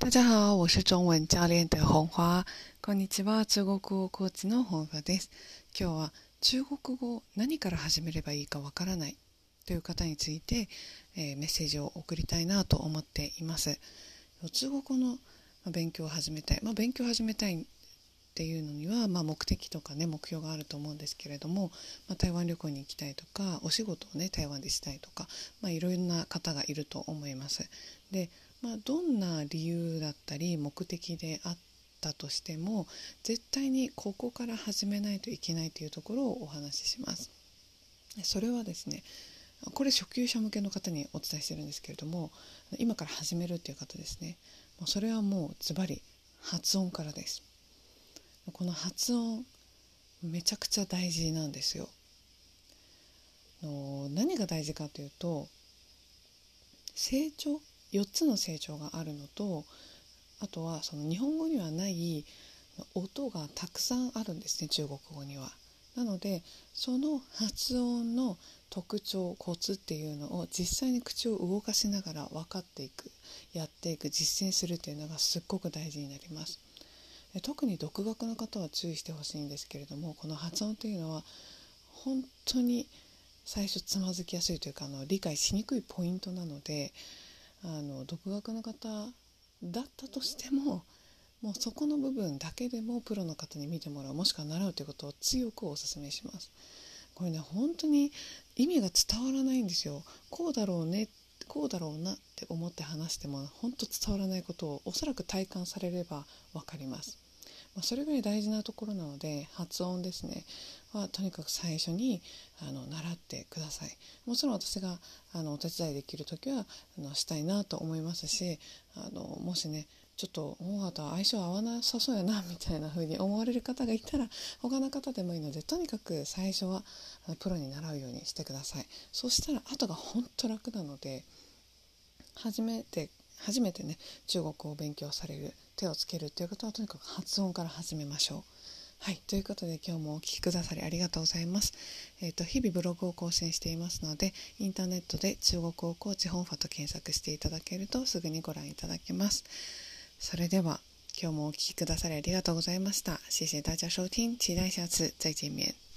大家好，我是中文教練的红花。こんにちは、中国語コーチの本花です。今日は中国語何から始めればいいかわからないという方について、えー、メッセージを送りたいなと思っています。中国語の勉強を始めたい、まあ、勉強を始めたいっていうのには、まあ、目的とかね目標があると思うんですけれども、まあ、台湾旅行に行きたいとかお仕事をね台湾でしたいとか、まあ、いろんな方がいると思います。でまあ、どんな理由だったり目的であったとしても絶対にここから始めないといけないというところをお話しします。それはですねこれ初級者向けの方にお伝えしてるんですけれども今から始めるっていう方ですねそれはもうズバリ発音からですこの発音めちゃくちゃ大事なんですよの何が大事かというと成長4つの成長があるのとあとはその日本語にはない音がたくさんあるんですね中国語には。なのでその発音の特徴コツっていうのを実際に口を動かしながら分かっていくやっていく実践するっていうのがすっごく大事になります。特に独学の方は注意してほしいんですけれどもこの発音というのは本当に最初つまずきやすいというかあの理解しにくいポイントなのであの独学の方だったとしてももうそこの部分だけでもプロの方に見てもらうもしくは習うということを強くお勧めします。これね本当に意味が伝わらないんですよ。こうだろうねこうだろうなって思って話しても本当伝わらないことをおそらく体感されれば分かります。まあ、それぐらい大事なところなので発音ですね。はとにかく最初にあの習ってください。もちろん私があのお手伝いできる時はあのしたいなと思いますしあのもしねちょっと大型相性合わなさそうやなみたいな風に思われる方がいたら他の方でもいいのでとにかく最初はプロに習うようにしてください。そしたら後が本当楽なので初めて初めてね中国を勉強される手をつけるっていうことはとにかく発音から始めましょう。はい。ということで今日もお聴きくださりありがとうございます。えっ、ー、と、日々ブログを更新していますので、インターネットで中国語コーチ本ファと検索していただけるとすぐにご覧いただけます。それでは、今日もお聴きくださりありがとうございました。謝謝大家收听，期待下次再见面。